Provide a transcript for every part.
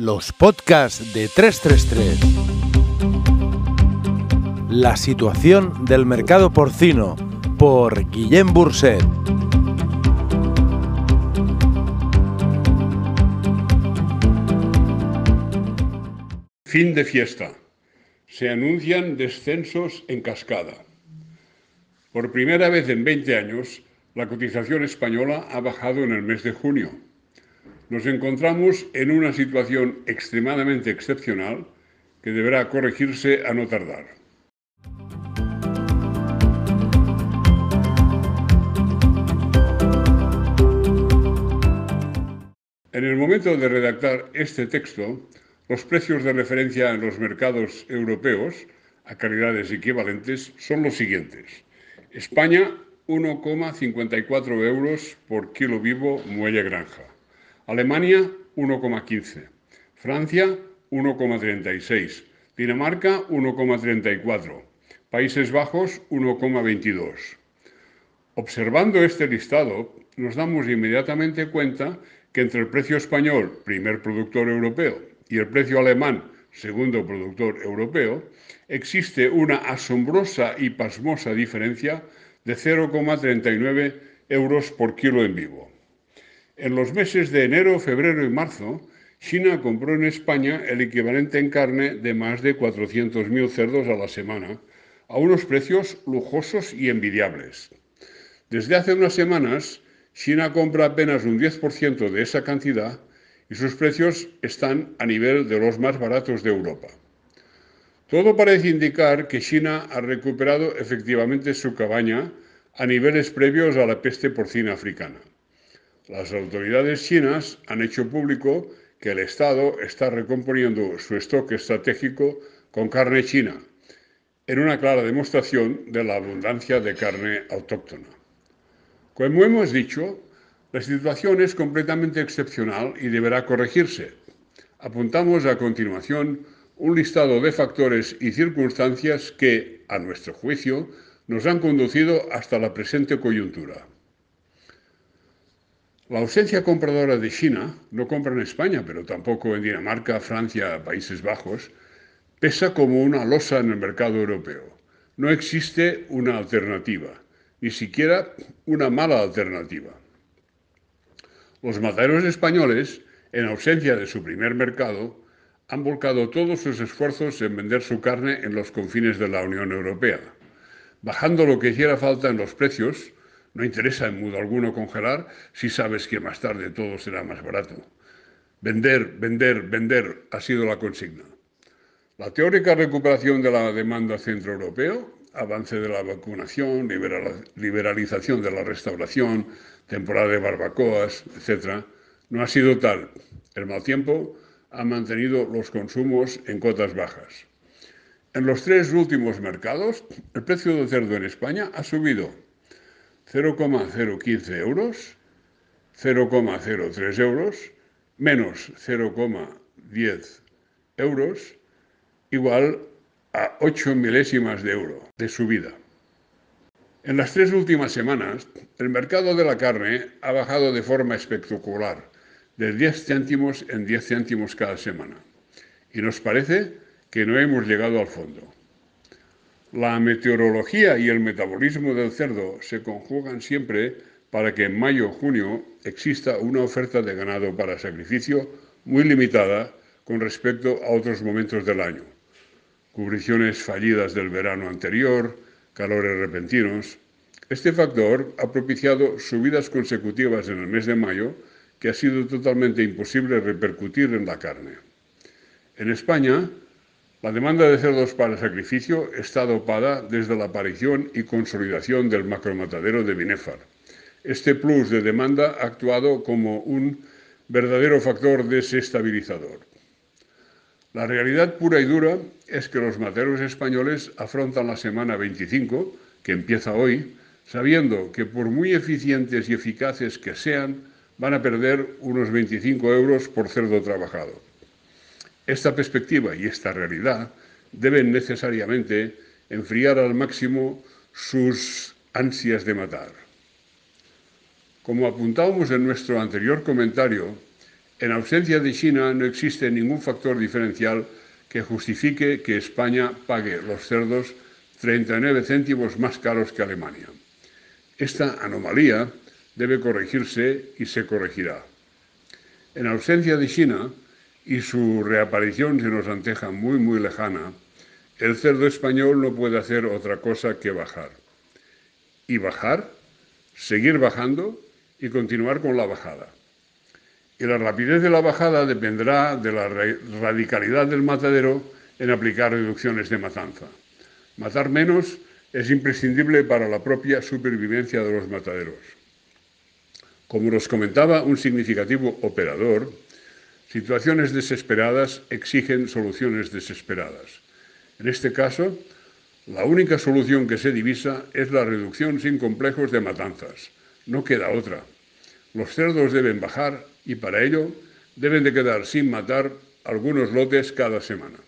Los podcasts de 333. La situación del mercado porcino por Guillem Burset. Fin de fiesta. Se anuncian descensos en cascada. Por primera vez en 20 años, la cotización española ha bajado en el mes de junio. Nos encontramos en una situación extremadamente excepcional que deberá corregirse a no tardar. En el momento de redactar este texto, los precios de referencia en los mercados europeos a calidades equivalentes son los siguientes. España 1,54 euros por kilo vivo muelle granja. Alemania 1,15. Francia 1,36. Dinamarca 1,34. Países Bajos 1,22. Observando este listado, nos damos inmediatamente cuenta que entre el precio español, primer productor europeo, y el precio alemán, segundo productor europeo, existe una asombrosa y pasmosa diferencia de 0,39 euros por kilo en vivo. En los meses de enero, febrero y marzo, China compró en España el equivalente en carne de más de 400.000 cerdos a la semana, a unos precios lujosos y envidiables. Desde hace unas semanas, China compra apenas un 10% de esa cantidad y sus precios están a nivel de los más baratos de Europa. Todo parece indicar que China ha recuperado efectivamente su cabaña a niveles previos a la peste porcina africana. Las autoridades chinas han hecho público que el Estado está recomponiendo su stock estratégico con carne china, en una clara demostración de la abundancia de carne autóctona. Como hemos dicho, la situación es completamente excepcional y deberá corregirse. Apuntamos a continuación un listado de factores y circunstancias que, a nuestro juicio, nos han conducido hasta la presente coyuntura. La ausencia compradora de China, no compra en España, pero tampoco en Dinamarca, Francia, Países Bajos, pesa como una losa en el mercado europeo. No existe una alternativa, ni siquiera una mala alternativa. Los mataderos españoles, en ausencia de su primer mercado, han volcado todos sus esfuerzos en vender su carne en los confines de la Unión Europea, bajando lo que hiciera falta en los precios, no interesa en modo alguno congelar si sabes que más tarde todo será más barato. Vender, vender, vender ha sido la consigna. La teórica recuperación de la demanda centroeuropeo, avance de la vacunación, liberalización de la restauración, temporada de barbacoas, etc., no ha sido tal. El mal tiempo ha mantenido los consumos en cotas bajas. En los tres últimos mercados, el precio del cerdo en España ha subido 0,015 euros, 0,03 euros, menos 0,10 euros, igual a 8 milésimas de euro de subida. En las tres últimas semanas, el mercado de la carne ha bajado de forma espectacular, de 10 céntimos en 10 céntimos cada semana. Y nos parece que no hemos llegado al fondo. La meteorología y el metabolismo del cerdo se conjugan siempre para que en mayo o junio exista una oferta de ganado para sacrificio muy limitada con respecto a otros momentos del año. Cubriciones fallidas del verano anterior, calores repentinos. Este factor ha propiciado subidas consecutivas en el mes de mayo que ha sido totalmente imposible repercutir en la carne. En España, la demanda de cerdos para sacrificio está dopada desde la aparición y consolidación del macromatadero de Binefar. Este plus de demanda ha actuado como un verdadero factor desestabilizador. La realidad pura y dura es que los materos españoles afrontan la semana 25, que empieza hoy, sabiendo que por muy eficientes y eficaces que sean, van a perder unos 25 euros por cerdo trabajado. Esta perspectiva y esta realidad deben necesariamente enfriar al máximo sus ansias de matar. Como apuntábamos en nuestro anterior comentario, En ausencia de China no existe ningún factor diferencial que justifique que España pague los cerdos 39 céntimos más caros que Alemania. Esta anomalía debe corregirse y se corregirá. En ausencia de China y su reaparición se nos anteja muy muy lejana, el cerdo español no puede hacer otra cosa que bajar. Y bajar, seguir bajando y continuar con la bajada. Y la rapidez de la bajada dependerá de la radicalidad del matadero en aplicar reducciones de matanza. Matar menos es imprescindible para la propia supervivencia de los mataderos. Como nos comentaba un significativo operador, situaciones desesperadas exigen soluciones desesperadas. En este caso, la única solución que se divisa es la reducción sin complejos de matanzas. No queda otra. Los cerdos deben bajar y para ello deben de quedar sin matar algunos lotes cada semana.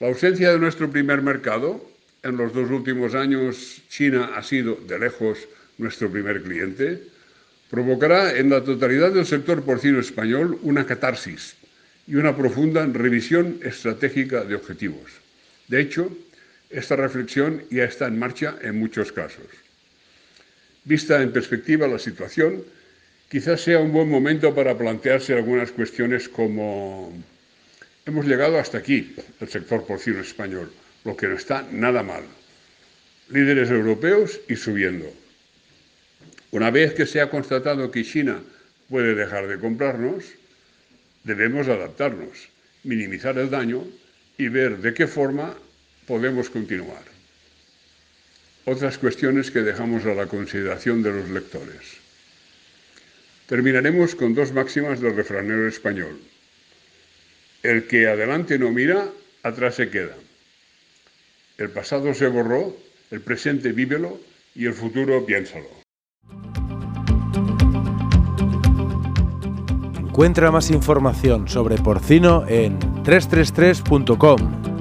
La ausencia de nuestro primer mercado, en los dos últimos años China ha sido de lejos nuestro primer cliente, provocará en la totalidad del sector porcino español una catarsis y una profunda revisión estratégica de objetivos. De hecho, esta reflexión ya está en marcha en muchos casos. Vista en perspectiva la situación, quizás sea un buen momento para plantearse algunas cuestiones como Hemos llegado hasta aquí, el sector porcino español, lo que no está nada mal. Líderes europeos y subiendo. Una vez que se ha constatado que China puede dejar de comprarnos, debemos adaptarnos, minimizar el daño y ver de qué forma podemos continuar. Otras cuestiones que dejamos a la consideración de los lectores. Terminaremos con dos máximas del refranero español. El que adelante no mira, atrás se queda. El pasado se borró, el presente vívelo y el futuro piénsalo. Encuentra más información sobre porcino en 333.com.